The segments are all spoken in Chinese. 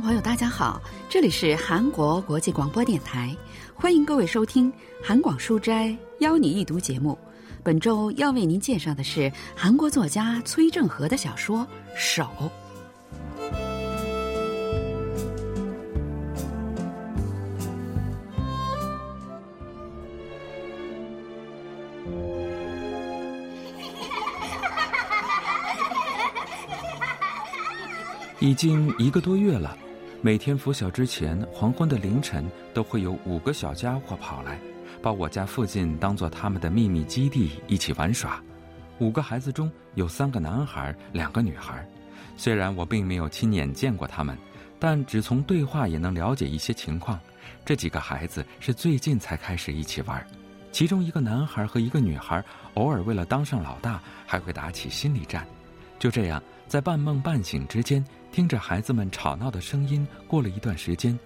朋友，大家好，这里是韩国国际广播电台，欢迎各位收听《韩广书斋邀你一读》节目。本周要为您介绍的是韩国作家崔正和的小说《手》。已经一个多月了，每天拂晓之前，黄昏的凌晨，都会有五个小家伙跑来，把我家附近当做他们的秘密基地，一起玩耍。五个孩子中有三个男孩，两个女孩。虽然我并没有亲眼见过他们，但只从对话也能了解一些情况。这几个孩子是最近才开始一起玩，其中一个男孩和一个女孩偶尔为了当上老大，还会打起心理战。就这样，在半梦半醒之间。听着孩子们吵闹的声音，过了一段时间，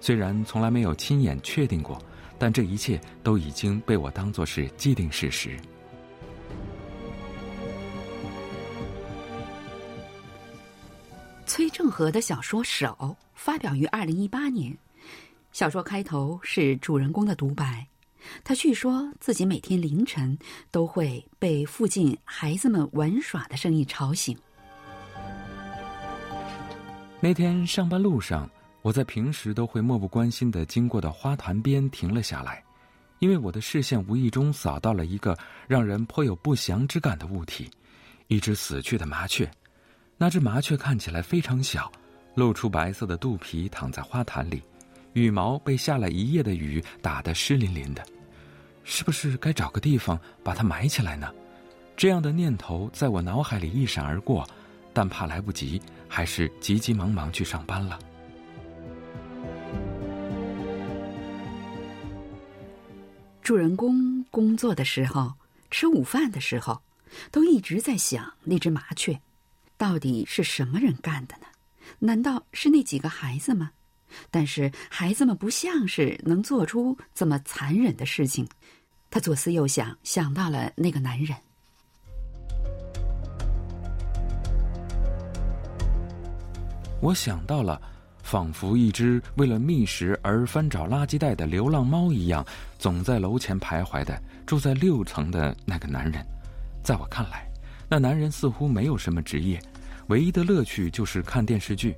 虽然从来没有亲眼确定过，但这一切都已经被我当作是既定事实。崔正和的小说《手》发表于二零一八年，小说开头是主人公的独白，他叙说自己每天凌晨都会被附近孩子们玩耍的声音吵醒。那天上班路上，我在平时都会漠不关心的经过的花坛边停了下来，因为我的视线无意中扫到了一个让人颇有不祥之感的物体——一只死去的麻雀。那只麻雀看起来非常小，露出白色的肚皮，躺在花坛里，羽毛被下了一夜的雨打得湿淋淋的。是不是该找个地方把它埋起来呢？这样的念头在我脑海里一闪而过。但怕来不及，还是急急忙忙去上班了。主人公工作的时候，吃午饭的时候，都一直在想那只麻雀，到底是什么人干的呢？难道是那几个孩子吗？但是孩子们不像是能做出这么残忍的事情。他左思右想，想到了那个男人。我想到了，仿佛一只为了觅食而翻找垃圾袋的流浪猫一样，总在楼前徘徊的住在六层的那个男人。在我看来，那男人似乎没有什么职业，唯一的乐趣就是看电视剧。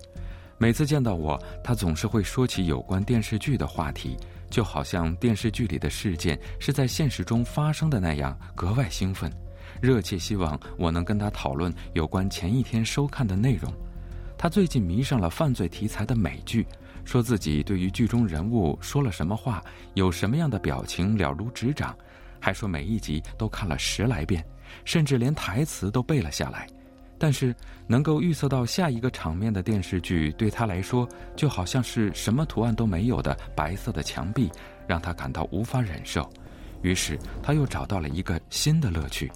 每次见到我，他总是会说起有关电视剧的话题，就好像电视剧里的事件是在现实中发生的那样，格外兴奋，热切希望我能跟他讨论有关前一天收看的内容。他最近迷上了犯罪题材的美剧，说自己对于剧中人物说了什么话、有什么样的表情了如指掌，还说每一集都看了十来遍，甚至连台词都背了下来。但是能够预测到下一个场面的电视剧，对他来说就好像是什么图案都没有的白色的墙壁，让他感到无法忍受。于是他又找到了一个新的乐趣，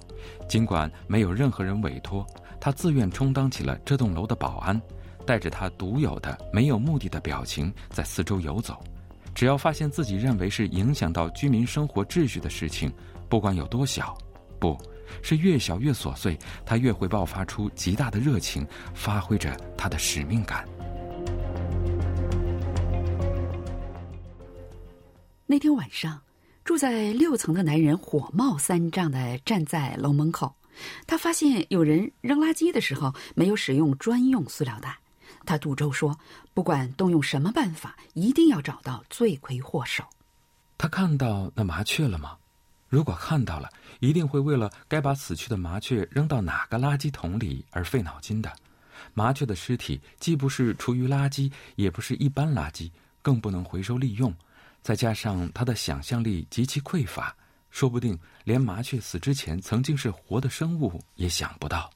尽管没有任何人委托，他自愿充当起了这栋楼的保安。带着他独有的、没有目的的表情在四周游走，只要发现自己认为是影响到居民生活秩序的事情，不管有多小，不是越小越琐碎，他越会爆发出极大的热情，发挥着他的使命感。那天晚上，住在六层的男人火冒三丈的站在楼门口，他发现有人扔垃圾的时候没有使用专用塑料袋。他赌咒说：“不管动用什么办法，一定要找到罪魁祸首。”他看到那麻雀了吗？如果看到了，一定会为了该把死去的麻雀扔到哪个垃圾桶里而费脑筋的。麻雀的尸体既不是厨余垃圾，也不是一般垃圾，更不能回收利用。再加上他的想象力极其匮乏，说不定连麻雀死之前曾经是活的生物也想不到。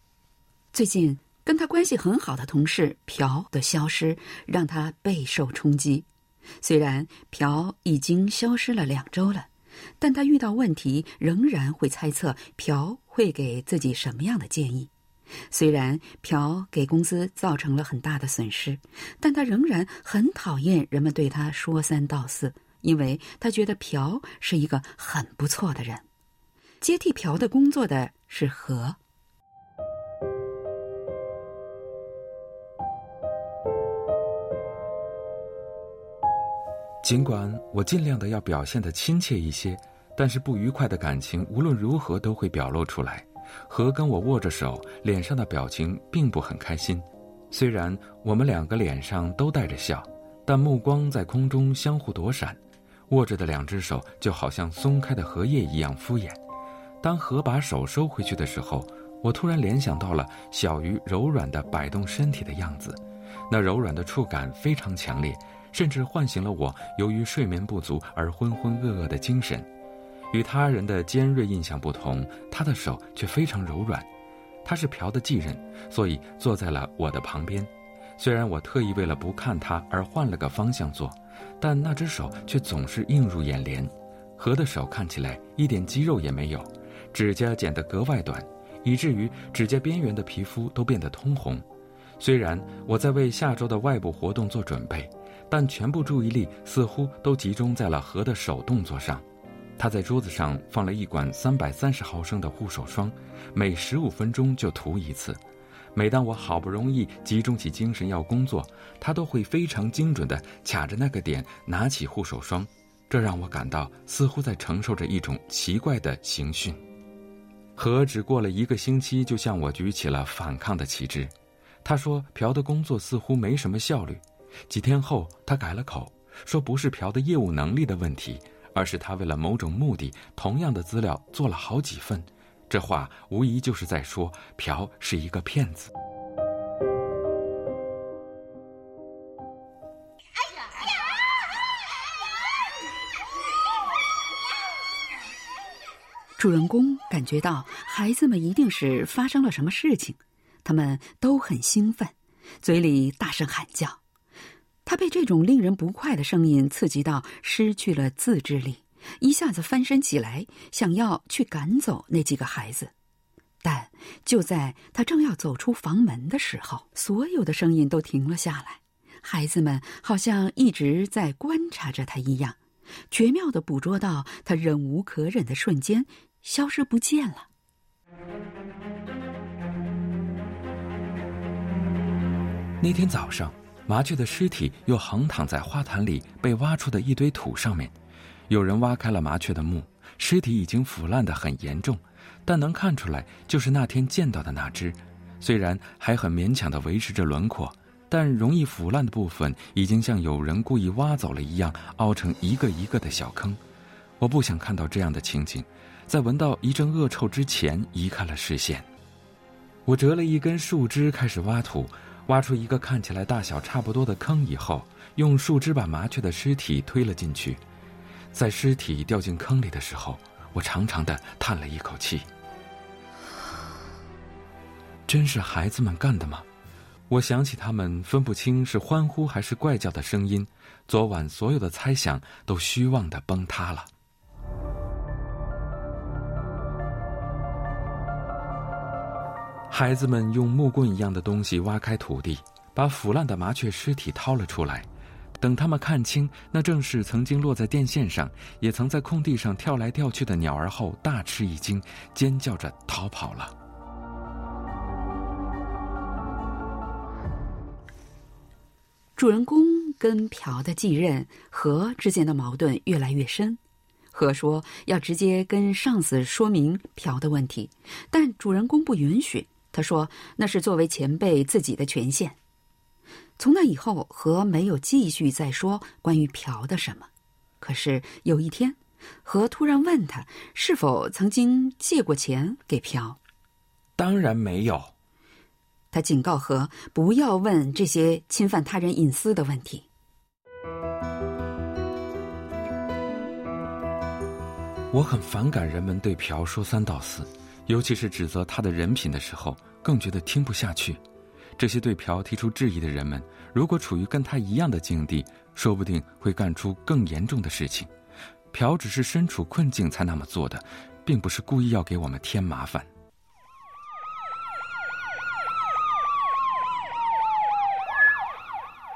最近。跟他关系很好的同事朴的消失，让他备受冲击。虽然朴已经消失了两周了，但他遇到问题仍然会猜测朴会给自己什么样的建议。虽然朴给公司造成了很大的损失，但他仍然很讨厌人们对他说三道四，因为他觉得朴是一个很不错的人。接替朴的工作的是何。尽管我尽量的要表现的亲切一些，但是不愉快的感情无论如何都会表露出来。和跟我握着手，脸上的表情并不很开心。虽然我们两个脸上都带着笑，但目光在空中相互躲闪，握着的两只手就好像松开的荷叶一样敷衍。当何把手收回去的时候，我突然联想到了小鱼柔软的摆动身体的样子，那柔软的触感非常强烈，甚至唤醒了我由于睡眠不足而浑浑噩噩的精神。与他人的尖锐印象不同，他的手却非常柔软。他是朴的继任，所以坐在了我的旁边。虽然我特意为了不看他而换了个方向坐，但那只手却总是映入眼帘。何的手看起来一点肌肉也没有，指甲剪得格外短，以至于指甲边缘的皮肤都变得通红。虽然我在为下周的外部活动做准备，但全部注意力似乎都集中在了何的手动作上。他在桌子上放了一管三百三十毫升的护手霜，每十五分钟就涂一次。每当我好不容易集中起精神要工作，他都会非常精准地卡着那个点拿起护手霜，这让我感到似乎在承受着一种奇怪的刑讯。何只过了一个星期就向我举起了反抗的旗帜，他说朴的工作似乎没什么效率。几天后，他改了口，说不是朴的业务能力的问题。而是他为了某种目的，同样的资料做了好几份，这话无疑就是在说朴是一个骗子。主人公感觉到孩子们一定是发生了什么事情，他们都很兴奋，嘴里大声喊叫。他被这种令人不快的声音刺激到，失去了自制力，一下子翻身起来，想要去赶走那几个孩子。但就在他正要走出房门的时候，所有的声音都停了下来。孩子们好像一直在观察着他一样，绝妙的捕捉到他忍无可忍的瞬间，消失不见了。那天早上。麻雀的尸体又横躺在花坛里被挖出的一堆土上面，有人挖开了麻雀的墓，尸体已经腐烂得很严重，但能看出来就是那天见到的那只，虽然还很勉强地维持着轮廓，但容易腐烂的部分已经像有人故意挖走了一样，凹成一个一个的小坑。我不想看到这样的情景，在闻到一阵恶臭之前移开了视线。我折了一根树枝开始挖土。挖出一个看起来大小差不多的坑以后，用树枝把麻雀的尸体推了进去。在尸体掉进坑里的时候，我长长的叹了一口气。真是孩子们干的吗？我想起他们分不清是欢呼还是怪叫的声音，昨晚所有的猜想都虚妄的崩塌了。孩子们用木棍一样的东西挖开土地，把腐烂的麻雀尸体掏了出来。等他们看清那正是曾经落在电线上，也曾在空地上跳来跳去的鸟儿后，大吃一惊，尖叫着逃跑了。主人公跟朴的继任和之间的矛盾越来越深。和说要直接跟上司说明朴的问题，但主人公不允许。他说：“那是作为前辈自己的权限。”从那以后，何没有继续再说关于朴的什么。可是有一天，何突然问他是否曾经借过钱给朴。当然没有。他警告何不要问这些侵犯他人隐私的问题。我很反感人们对朴说三道四。尤其是指责他的人品的时候，更觉得听不下去。这些对朴提出质疑的人们，如果处于跟他一样的境地，说不定会干出更严重的事情。朴只是身处困境才那么做的，并不是故意要给我们添麻烦。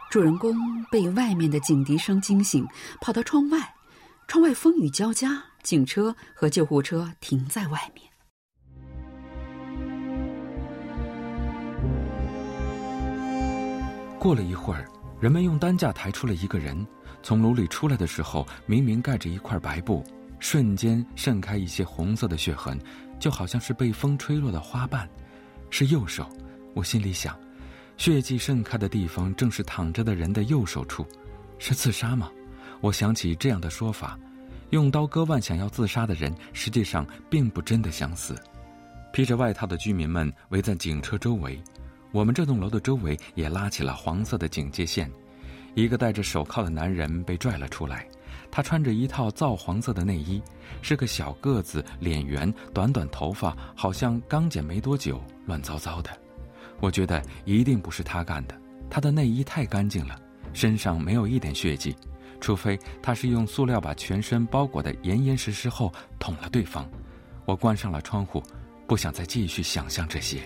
主人公被外面的警笛声惊醒，跑到窗外，窗外风雨交加，警车和救护车停在外面。过了一会儿，人们用担架抬出了一个人，从炉里出来的时候，明明盖着一块白布，瞬间渗开一些红色的血痕，就好像是被风吹落的花瓣。是右手，我心里想，血迹渗开的地方正是躺着的人的右手处，是自杀吗？我想起这样的说法，用刀割腕想要自杀的人，实际上并不真的想死。披着外套的居民们围在警车周围，我们这栋楼的周围也拉起了黄色的警戒线。一个戴着手铐的男人被拽了出来，他穿着一套皂黄色的内衣，是个小个子，脸圆，短短头发好像刚剪没多久，乱糟糟的。我觉得一定不是他干的，他的内衣太干净了，身上没有一点血迹，除非他是用塑料把全身包裹得严严实实后捅了对方。我关上了窗户。不想再继续想象这些。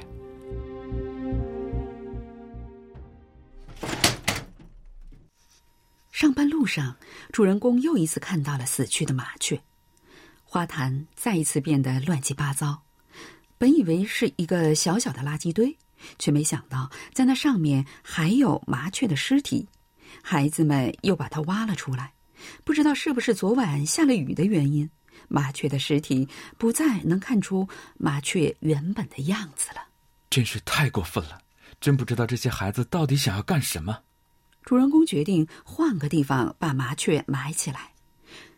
上班路上，主人公又一次看到了死去的麻雀，花坛再一次变得乱七八糟。本以为是一个小小的垃圾堆，却没想到在那上面还有麻雀的尸体。孩子们又把它挖了出来，不知道是不是昨晚下了雨的原因。麻雀的尸体不再能看出麻雀原本的样子了，真是太过分了！真不知道这些孩子到底想要干什么。主人公决定换个地方把麻雀埋起来。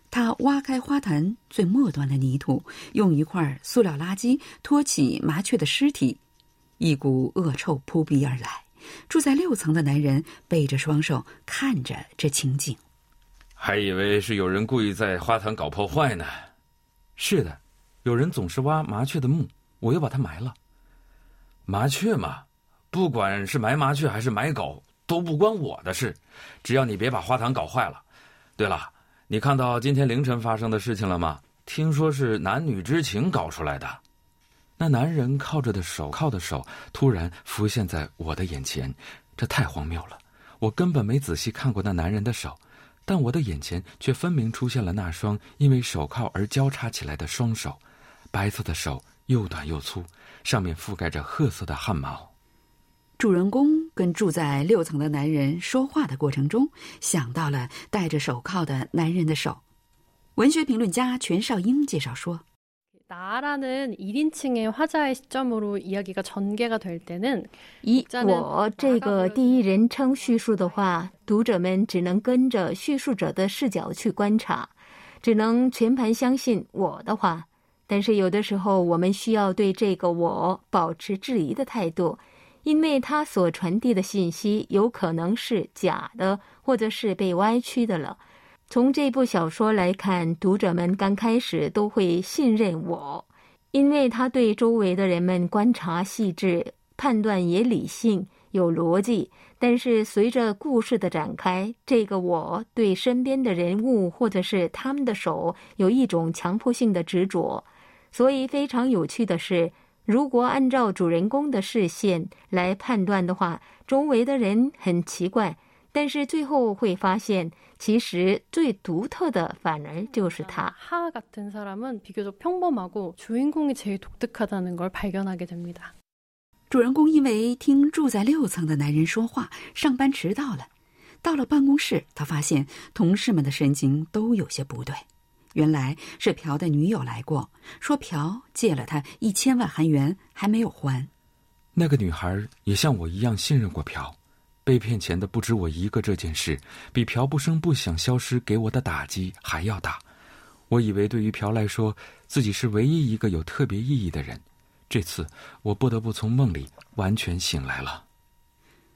他挖开花坛最末端的泥土，用一块塑料垃圾托起麻雀的尸体，一股恶臭扑鼻而来。住在六层的男人背着双手看着这情景，还以为是有人故意在花坛搞破坏呢。是的，有人总是挖麻雀的墓，我又把它埋了。麻雀嘛，不管是埋麻雀还是埋狗，都不关我的事，只要你别把花坛搞坏了。对了，你看到今天凌晨发生的事情了吗？听说是男女之情搞出来的。那男人靠着的手铐的手突然浮现在我的眼前，这太荒谬了。我根本没仔细看过那男人的手。但我的眼前却分明出现了那双因为手铐而交叉起来的双手，白色的手又短又粗，上面覆盖着褐色的汗毛。主人公跟住在六层的男人说话的过程中，想到了戴着手铐的男人的手。文学评论家全少英介绍说。以我这个第一人称叙述的话，读者们只能跟着叙述者的视角去观察，只能全盘相信我的话。但是有的时候，我们需要对这个我保持质疑的态度，因为他所传递的信息有可能是假的，或者是被歪曲的了。从这部小说来看，读者们刚开始都会信任我，因为他对周围的人们观察细致，判断也理性有逻辑。但是随着故事的展开，这个我对身边的人物或者是他们的手有一种强迫性的执着。所以非常有趣的是，如果按照主人公的视线来判断的话，周围的人很奇怪。但是最后会发现，其实最独特的反而就是他。하같은사람은비교적평범하고주인공이제일독특하다는걸발견하게됩니다主人公因为听住在六层的男人说话，上班迟到了。到了办公室，他发现同事们的神情都有些不对。 原来是朴的女友来过，说朴借了他一千万韩元还没有还。那个女孩也像我一样信任过朴。被骗钱的不止我一个，这件事比朴不声不响消失给我的打击还要大。我以为对于朴来说，自己是唯一一个有特别意义的人。这次我不得不从梦里完全醒来了。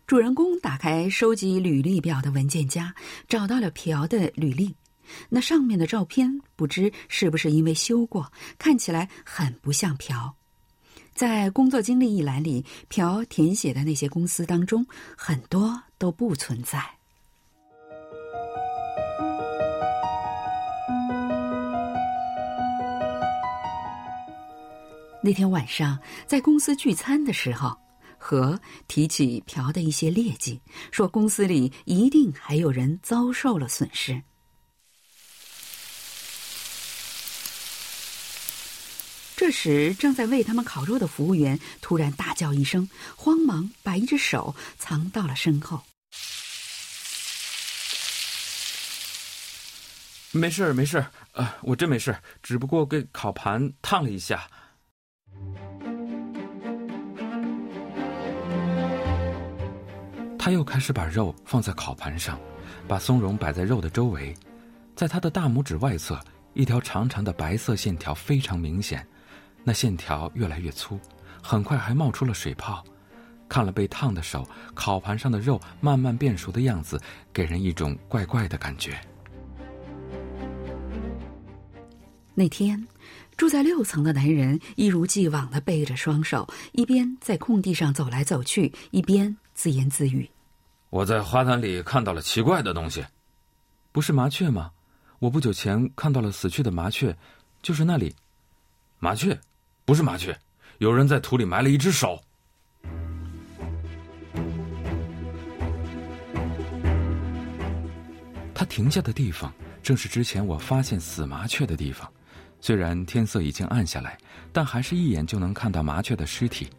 主人公打开收集履历表的文件夹，找到了朴的履历。那上面的照片，不知是不是因为修过，看起来很不像朴。在工作经历一栏里，朴填写的那些公司当中，很多都不存在。那天晚上在公司聚餐的时候，何提起朴的一些劣迹，说公司里一定还有人遭受了损失。这时，正在为他们烤肉的服务员突然大叫一声，慌忙把一只手藏到了身后。没事没事呃，我真没事，只不过给烤盘烫了一下。他又开始把肉放在烤盘上，把松茸摆在肉的周围，在他的大拇指外侧，一条长长的白色线条非常明显，那线条越来越粗，很快还冒出了水泡。看了被烫的手，烤盘上的肉慢慢变熟的样子，给人一种怪怪的感觉。那天，住在六层的男人一如既往的背着双手，一边在空地上走来走去，一边自言自语。我在花坛里看到了奇怪的东西，不是麻雀吗？我不久前看到了死去的麻雀，就是那里。麻雀，不是麻雀，有人在土里埋了一只手。他停下的地方，正是之前我发现死麻雀的地方。虽然天色已经暗下来，但还是一眼就能看到麻雀的尸体。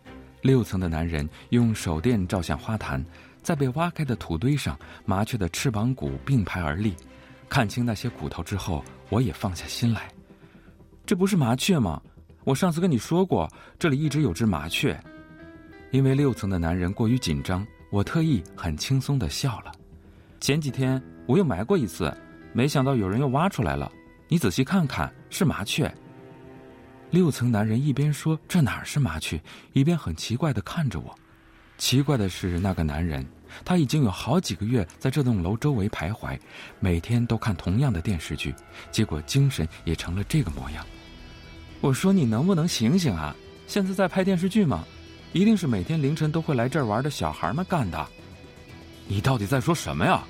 六层的男人用手电照向花坛。在被挖开的土堆上，麻雀的翅膀骨并排而立。看清那些骨头之后，我也放下心来。这不是麻雀吗？我上次跟你说过，这里一直有只麻雀。因为六层的男人过于紧张，我特意很轻松的笑了。前几天我又埋过一次，没想到有人又挖出来了。你仔细看看，是麻雀。六层男人一边说这哪儿是麻雀，一边很奇怪的看着我。奇怪的是，那个男人他已经有好几个月在这栋楼周围徘徊，每天都看同样的电视剧，结果精神也成了这个模样。我说你能不能醒醒啊？现在在拍电视剧吗？一定是每天凌晨都会来这儿玩的小孩们干的。你到底在说什么呀？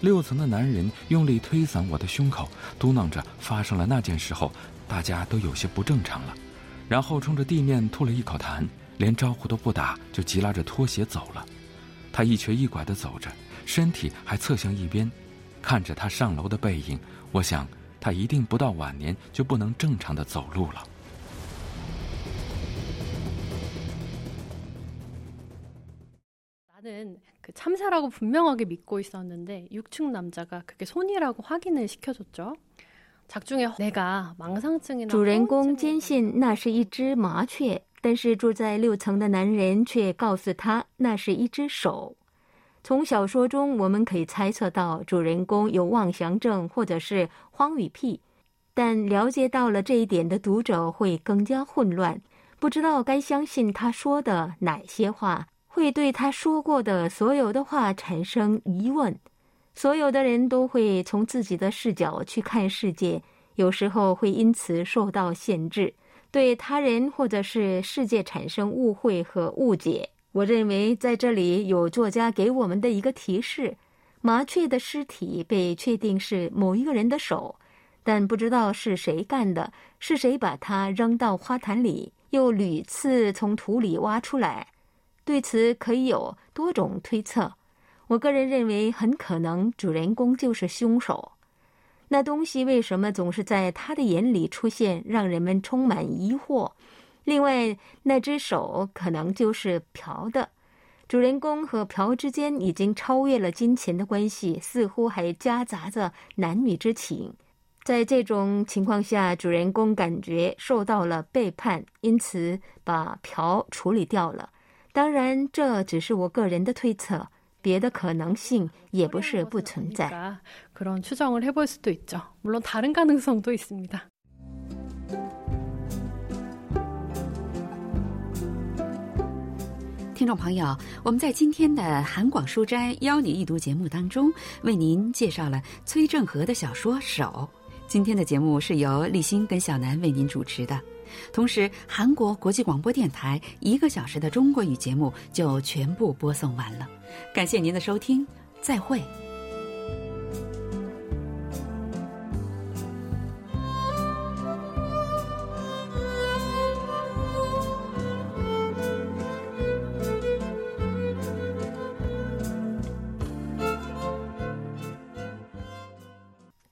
六层的男人用力推搡我的胸口，嘟囔着：“发生了那件事后，大家都有些不正常了。”然后冲着地面吐了一口痰。连招呼都不打，就急拉着拖鞋走了。他一瘸一拐的走着，身体还侧向一边。看着他上楼的背影，我想他一定不到晚年就不能正常的走路了。나는그참사라고분명하게믿고있었는데육층남자가그게손이라고확인을시켜줬죠主人公坚信那是一只麻雀。但是住在六层的男人却告诉他那是一只手。 从小说中我们可以猜测到主人公有妄想症或者是荒与癖，但了解到了这一点的读者会更加混乱，不知道该相信他说的哪些话，会对他说过的所有的话产生疑问。所有的人都会从自己的视角去看世界，有时候会因此受到限制。对他人或者是世界产生误会和误解，我认为在这里有作家给我们的一个提示：麻雀的尸体被确定是某一个人的手，但不知道是谁干的，是谁把它扔到花坛里，又屡次从土里挖出来。对此可以有多种推测。我个人认为，很可能主人公就是凶手。那东西为什么总是在他的眼里出现，让人们充满疑惑？另外，那只手可能就是朴的。主人公和朴之间已经超越了金钱的关系，似乎还夹杂着男女之情。在这种情况下，主人公感觉受到了背叛，因此把朴处理掉了。当然，这只是我个人的推测。别的可能性也不是不存在。그런추정을해볼수도있죠물론다른가능성도있습니다 听众朋友，我们在今天的韩广书斋邀你一读节目当中，为您介绍了崔正和的小说《手》。今天的节目是由立新跟小南为您主持的。同时，韩国国际广播电台一个小时的中国语节目就全部播送完了。感谢您的收听，再会。